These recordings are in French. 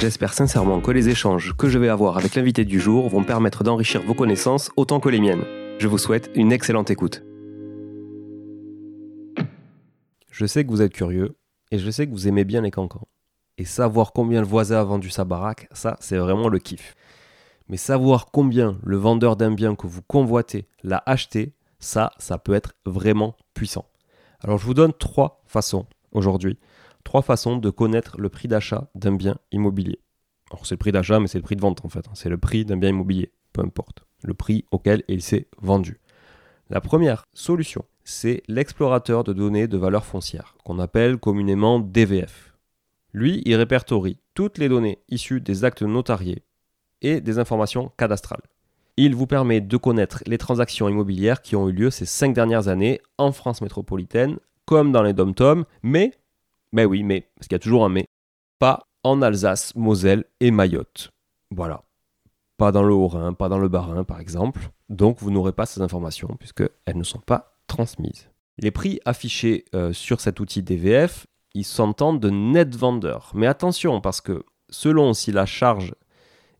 J'espère sincèrement que les échanges que je vais avoir avec l'invité du jour vont permettre d'enrichir vos connaissances autant que les miennes. Je vous souhaite une excellente écoute. Je sais que vous êtes curieux et je sais que vous aimez bien les cancans. Et savoir combien le voisin a vendu sa baraque, ça c'est vraiment le kiff. Mais savoir combien le vendeur d'un bien que vous convoitez l'a acheté, ça, ça peut être vraiment puissant. Alors je vous donne trois façons aujourd'hui trois façons de connaître le prix d'achat d'un bien immobilier. Alors c'est le prix d'achat, mais c'est le prix de vente en fait. Hein. C'est le prix d'un bien immobilier, peu importe. Le prix auquel il s'est vendu. La première solution, c'est l'explorateur de données de valeur foncière, qu'on appelle communément DVF. Lui, il répertorie toutes les données issues des actes notariés et des informations cadastrales. Il vous permet de connaître les transactions immobilières qui ont eu lieu ces cinq dernières années en France métropolitaine, comme dans les dom mais mais oui, mais, parce qu'il y a toujours un mais, pas en Alsace, Moselle et Mayotte. Voilà. Pas dans le Haut-Rhin, pas dans le Bas-Rhin, par exemple. Donc, vous n'aurez pas ces informations puisqu'elles ne sont pas transmises. Les prix affichés euh, sur cet outil DVF, ils s'entendent de net vendeur. Mais attention, parce que selon si la charge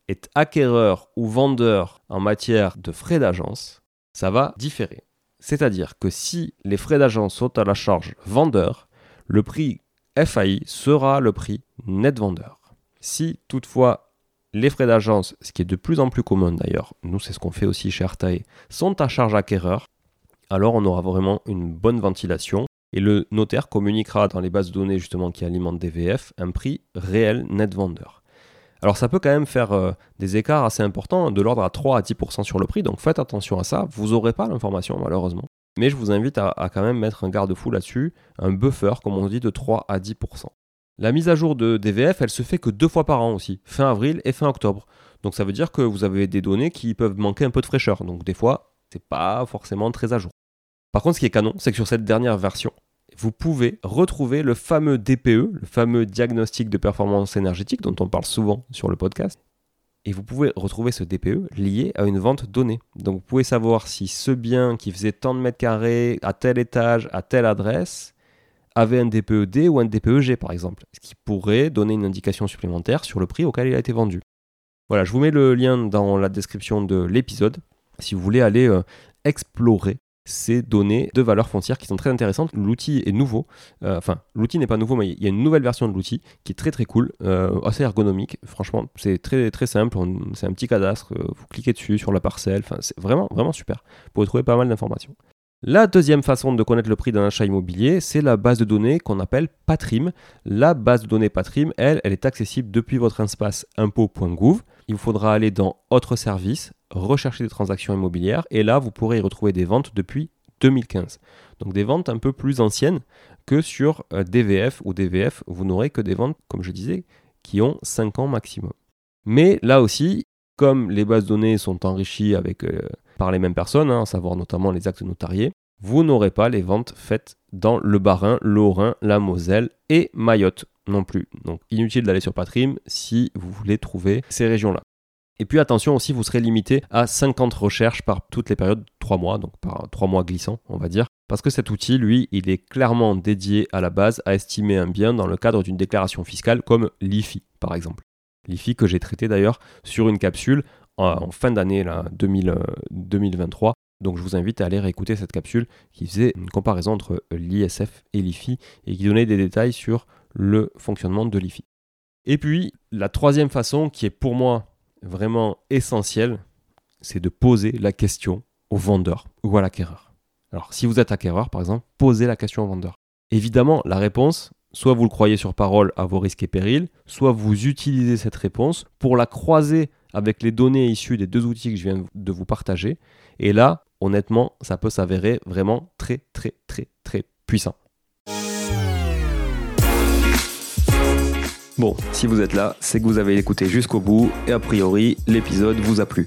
est acquéreur ou vendeur en matière de frais d'agence, ça va différer. C'est-à-dire que si les frais d'agence sont à la charge vendeur, le prix FAI sera le prix net vendeur. Si toutefois les frais d'agence, ce qui est de plus en plus commun d'ailleurs, nous c'est ce qu'on fait aussi chez Artae, sont à charge acquéreur, alors on aura vraiment une bonne ventilation et le notaire communiquera dans les bases de données justement qui alimentent DVF un prix réel net vendeur. Alors ça peut quand même faire euh, des écarts assez importants, de l'ordre à 3 à 10% sur le prix, donc faites attention à ça, vous n'aurez pas l'information malheureusement. Mais je vous invite à, quand même mettre un garde-fou là-dessus, un buffer, comme on dit, de 3 à 10%. La mise à jour de DVF, elle se fait que deux fois par an aussi, fin avril et fin octobre. Donc ça veut dire que vous avez des données qui peuvent manquer un peu de fraîcheur. Donc des fois, c'est pas forcément très à jour. Par contre, ce qui est canon, c'est que sur cette dernière version, vous pouvez retrouver le fameux DPE, le fameux diagnostic de performance énergétique dont on parle souvent sur le podcast, et vous pouvez retrouver ce DPE lié à une vente donnée. Donc vous pouvez savoir si ce bien qui faisait tant de mètres carrés à tel étage, à telle adresse, avait un DPED ou un DPEG par exemple, ce qui pourrait donner une indication supplémentaire sur le prix auquel il a été vendu. Voilà, je vous mets le lien dans la description de l'épisode si vous voulez aller euh, explorer ces données de valeur foncière qui sont très intéressantes. L'outil est nouveau, euh, enfin l'outil n'est pas nouveau, mais il y a une nouvelle version de l'outil qui est très très cool, euh, assez ergonomique. Franchement, c'est très très simple. C'est un petit cadastre. Euh, vous cliquez dessus sur la parcelle. Enfin, c'est vraiment vraiment super. Vous pouvez trouver pas mal d'informations. La deuxième façon de connaître le prix d'un achat immobilier, c'est la base de données qu'on appelle Patrim. La base de données Patrim, elle, elle est accessible depuis votre espace impôt.gouv. Il vous faudra aller dans Autres services, rechercher des transactions immobilières, et là, vous pourrez y retrouver des ventes depuis 2015. Donc des ventes un peu plus anciennes que sur euh, DVF ou DVF, vous n'aurez que des ventes, comme je disais, qui ont 5 ans maximum. Mais là aussi, comme les bases de données sont enrichies avec... Euh, par les mêmes personnes, hein, à savoir notamment les actes notariés, vous n'aurez pas les ventes faites dans le Bas-Rhin, l'Haut-Rhin, la Moselle et Mayotte non plus. Donc inutile d'aller sur Patrim si vous voulez trouver ces régions-là. Et puis attention aussi, vous serez limité à 50 recherches par toutes les périodes, 3 mois, donc par 3 mois glissants, on va dire. Parce que cet outil, lui, il est clairement dédié à la base à estimer un bien dans le cadre d'une déclaration fiscale comme l'IFI, par exemple. L'IFI que j'ai traité d'ailleurs sur une capsule en fin d'année 2023. Euh, Donc je vous invite à aller réécouter cette capsule qui faisait une comparaison entre l'ISF et l'IFI et qui donnait des détails sur le fonctionnement de l'IFI. Et puis la troisième façon qui est pour moi vraiment essentielle, c'est de poser la question au vendeur ou à l'acquéreur. Alors si vous êtes acquéreur par exemple, posez la question au vendeur. Évidemment, la réponse, soit vous le croyez sur parole à vos risques et périls, soit vous utilisez cette réponse pour la croiser avec les données issues des deux outils que je viens de vous partager. Et là, honnêtement, ça peut s'avérer vraiment très, très, très, très puissant. Bon, si vous êtes là, c'est que vous avez écouté jusqu'au bout et a priori, l'épisode vous a plu.